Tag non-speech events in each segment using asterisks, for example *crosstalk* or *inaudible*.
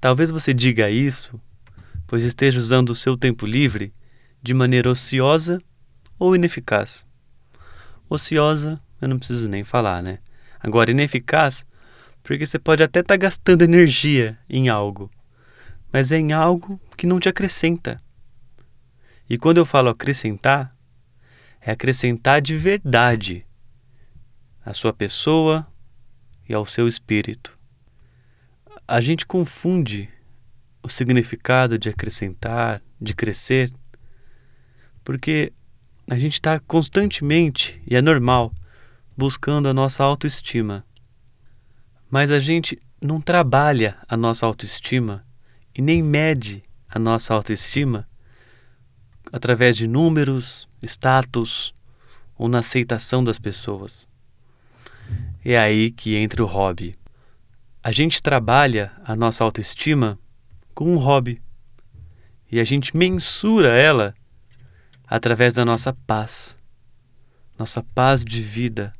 Talvez você diga isso, pois esteja usando o seu tempo livre de maneira ociosa ou ineficaz. Ociosa, eu não preciso nem falar, né? Agora, ineficaz, porque você pode até estar tá gastando energia em algo, mas é em algo que não te acrescenta. E quando eu falo acrescentar, é acrescentar de verdade à sua pessoa e ao seu espírito. A gente confunde o significado de acrescentar, de crescer, porque a gente está constantemente, e é normal, buscando a nossa autoestima. Mas a gente não trabalha a nossa autoestima e nem mede a nossa autoestima através de números, status ou na aceitação das pessoas. É aí que entra o hobby. A gente trabalha a nossa autoestima com um hobby e a gente mensura ela através da nossa paz, nossa paz de vida,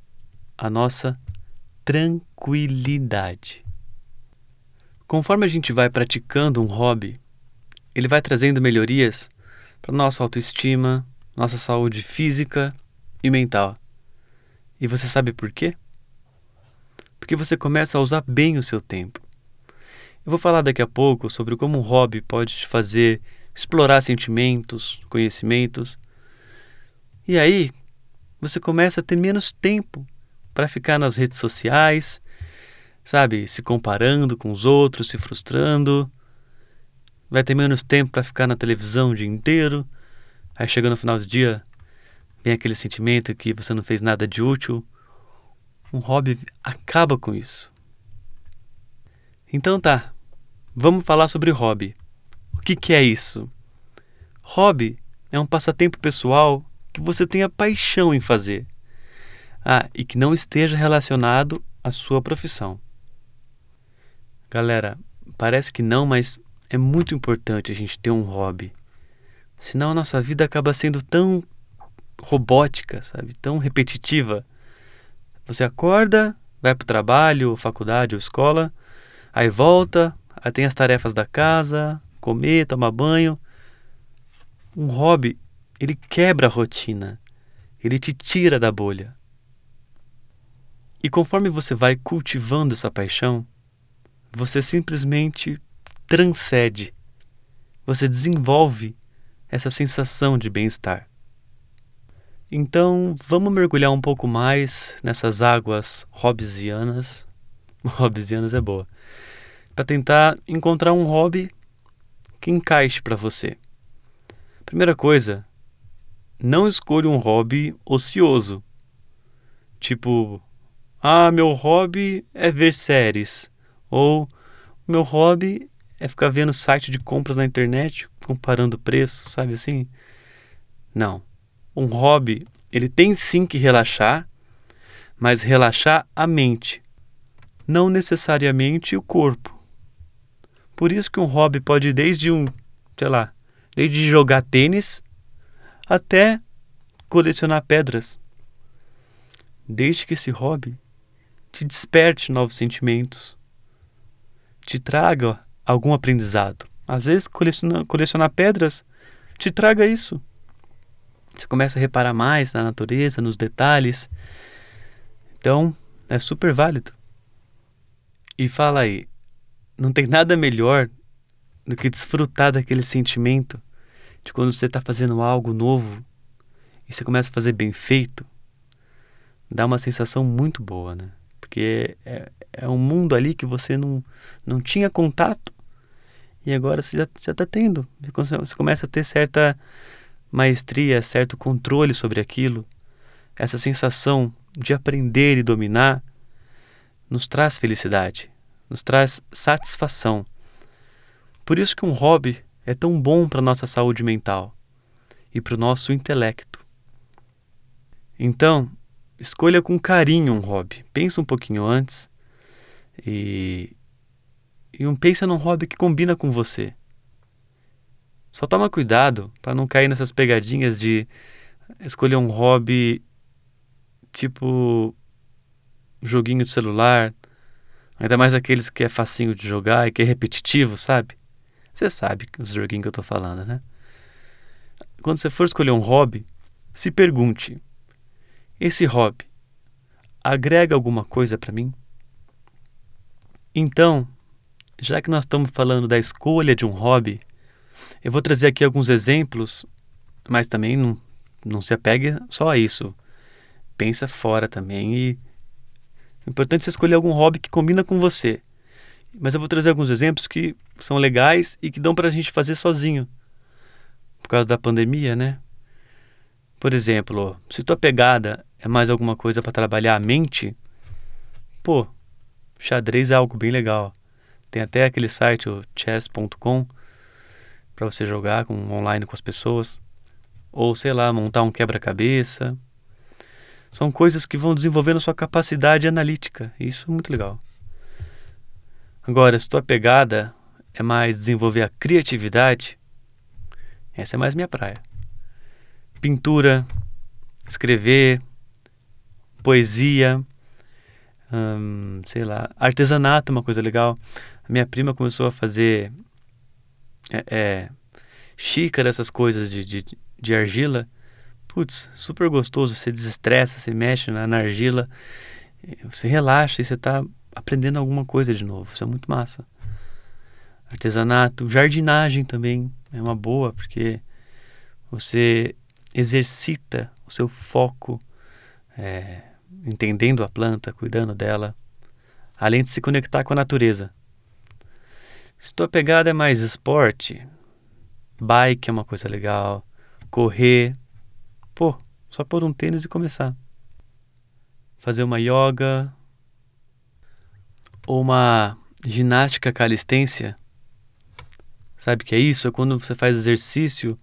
a nossa tranquilidade. Conforme a gente vai praticando um hobby, ele vai trazendo melhorias para nossa autoestima, nossa saúde física e mental. E você sabe por quê? Porque você começa a usar bem o seu tempo. Eu vou falar daqui a pouco sobre como um hobby pode te fazer explorar sentimentos, conhecimentos. E aí, você começa a ter menos tempo para ficar nas redes sociais, sabe, se comparando com os outros, se frustrando vai ter menos tempo para ficar na televisão o dia inteiro. Aí chega no final do dia, vem aquele sentimento que você não fez nada de útil. Um hobby acaba com isso. Então tá, vamos falar sobre hobby. O que, que é isso? Hobby é um passatempo pessoal que você tenha paixão em fazer. Ah, e que não esteja relacionado à sua profissão. Galera, parece que não, mas é muito importante a gente ter um hobby. Senão a nossa vida acaba sendo tão robótica, sabe? Tão repetitiva. Você acorda, vai para o trabalho, faculdade ou escola, aí volta, aí tem as tarefas da casa, comer, tomar banho. Um hobby, ele quebra a rotina, ele te tira da bolha. E conforme você vai cultivando essa paixão, você simplesmente transcende, você desenvolve essa sensação de bem-estar. Então, vamos mergulhar um pouco mais nessas águas hobbesianas. *laughs* Hobbesianas é boa. Para tentar encontrar um hobby que encaixe para você. Primeira coisa, não escolha um hobby ocioso. Tipo, ah, meu hobby é ver séries. Ou meu hobby é ficar vendo site de compras na internet, comparando preço, sabe assim? Não. Um hobby, ele tem sim que relaxar, mas relaxar a mente, não necessariamente o corpo. Por isso que um hobby pode ir desde um, sei lá, desde jogar tênis até colecionar pedras. Desde que esse hobby te desperte novos sentimentos, te traga algum aprendizado. Às vezes, colecionar, colecionar pedras te traga isso. Você começa a reparar mais na natureza, nos detalhes. Então, é super válido. E fala aí, não tem nada melhor do que desfrutar daquele sentimento de quando você está fazendo algo novo e você começa a fazer bem feito. Dá uma sensação muito boa, né? Porque é, é um mundo ali que você não, não tinha contato e agora você já está tendo. Você começa a ter certa maestria, certo controle sobre aquilo. Essa sensação de aprender e dominar nos traz felicidade, nos traz satisfação. Por isso que um hobby é tão bom para a nossa saúde mental e para o nosso intelecto. Então, escolha com carinho um hobby. Pensa um pouquinho antes e, e um, pensa num hobby que combina com você. Só toma cuidado para não cair nessas pegadinhas de escolher um hobby tipo joguinho de celular, ainda mais aqueles que é facinho de jogar e que é repetitivo, sabe? Você sabe os joguinhos que eu tô falando, né? Quando você for escolher um hobby, se pergunte: esse hobby agrega alguma coisa para mim? Então, já que nós estamos falando da escolha de um hobby, eu vou trazer aqui alguns exemplos, mas também não, não se apegue só a isso. Pensa fora também e é importante você escolher algum hobby que combina com você. Mas eu vou trazer alguns exemplos que são legais e que dão para a gente fazer sozinho. Por causa da pandemia, né? Por exemplo, se tua pegada é mais alguma coisa para trabalhar a mente, pô, xadrez é algo bem legal. Tem até aquele site, o chess.com, para você jogar com, online com as pessoas. Ou, sei lá, montar um quebra-cabeça. São coisas que vão desenvolvendo sua capacidade analítica. Isso é muito legal. Agora, se tua pegada é mais desenvolver a criatividade, essa é mais minha praia. Pintura, escrever, poesia, hum, sei lá, artesanato é uma coisa legal. A minha prima começou a fazer é, é, xícara, essas coisas de, de, de argila. Putz, super gostoso. Você desestressa, você mexe na, na argila, você relaxa e você está aprendendo alguma coisa de novo. Isso é muito massa. Artesanato, jardinagem também é uma boa, porque você exercita o seu foco é, entendendo a planta, cuidando dela, além de se conectar com a natureza. Se tua pegada é mais esporte, bike é uma coisa legal, correr, pô, só pôr um tênis e começar. Fazer uma yoga ou uma ginástica calistência. Sabe o que é isso? É quando você faz exercício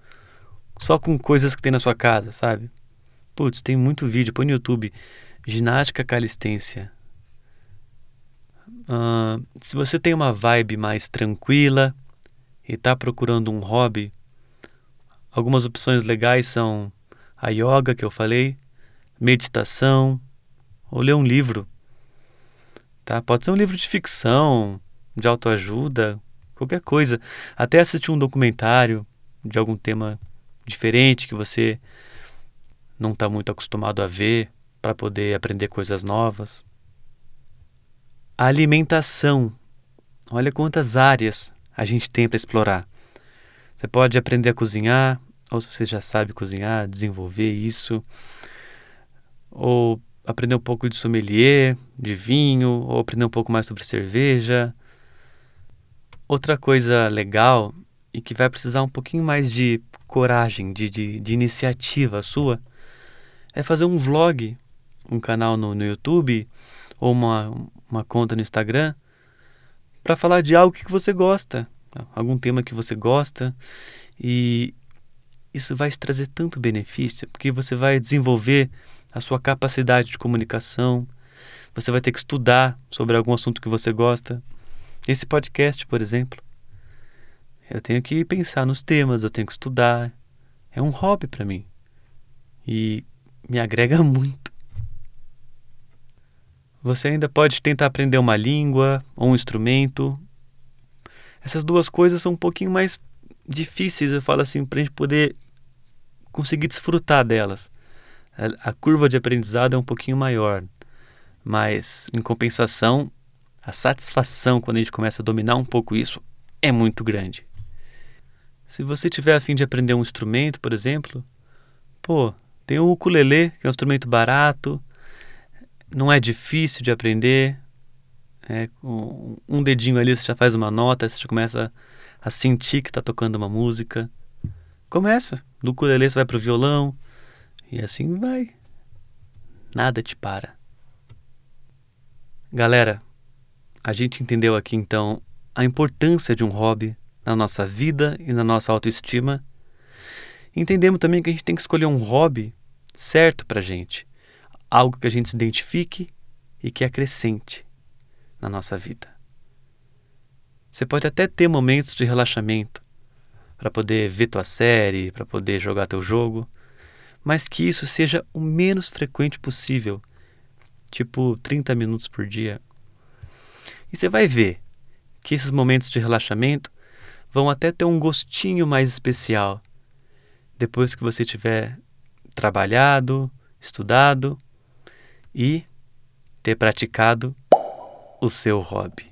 só com coisas que tem na sua casa, sabe? Putz, tem muito vídeo, põe no YouTube. Ginástica calistência. Uh, se você tem uma vibe mais tranquila e está procurando um hobby, algumas opções legais são a yoga que eu falei, meditação ou ler um livro. Tá? Pode ser um livro de ficção, de autoajuda, qualquer coisa. Até assistir um documentário de algum tema diferente que você não está muito acostumado a ver para poder aprender coisas novas. Alimentação. Olha quantas áreas a gente tem para explorar. Você pode aprender a cozinhar, ou se você já sabe cozinhar, desenvolver isso, ou aprender um pouco de sommelier, de vinho, ou aprender um pouco mais sobre cerveja. Outra coisa legal e que vai precisar um pouquinho mais de coragem, de, de, de iniciativa sua, é fazer um vlog, um canal no, no YouTube ou uma, uma conta no Instagram para falar de algo que você gosta, algum tema que você gosta e isso vai te trazer tanto benefício, porque você vai desenvolver a sua capacidade de comunicação, você vai ter que estudar sobre algum assunto que você gosta. Esse podcast, por exemplo, eu tenho que pensar nos temas, eu tenho que estudar. É um hobby para mim. E me agrega *laughs* muito. Você ainda pode tentar aprender uma língua ou um instrumento. Essas duas coisas são um pouquinho mais difíceis, eu falo assim, para a gente poder conseguir desfrutar delas. A curva de aprendizado é um pouquinho maior, mas em compensação, a satisfação quando a gente começa a dominar um pouco isso é muito grande. Se você tiver a fim de aprender um instrumento, por exemplo, pô, tem o ukulele, que é um instrumento barato, não é difícil de aprender. É, um dedinho ali você já faz uma nota, você já começa a sentir que está tocando uma música. Começa. Do ukulele você vai para o violão e assim vai. Nada te para. Galera, a gente entendeu aqui então a importância de um hobby na nossa vida e na nossa autoestima. Entendemos também que a gente tem que escolher um hobby certo para gente, algo que a gente se identifique e que acrescente na nossa vida. Você pode até ter momentos de relaxamento para poder ver tua série, para poder jogar teu jogo, mas que isso seja o menos frequente possível, tipo 30 minutos por dia. E você vai ver que esses momentos de relaxamento vão até ter um gostinho mais especial depois que você tiver trabalhado, estudado e ter praticado o seu hobby.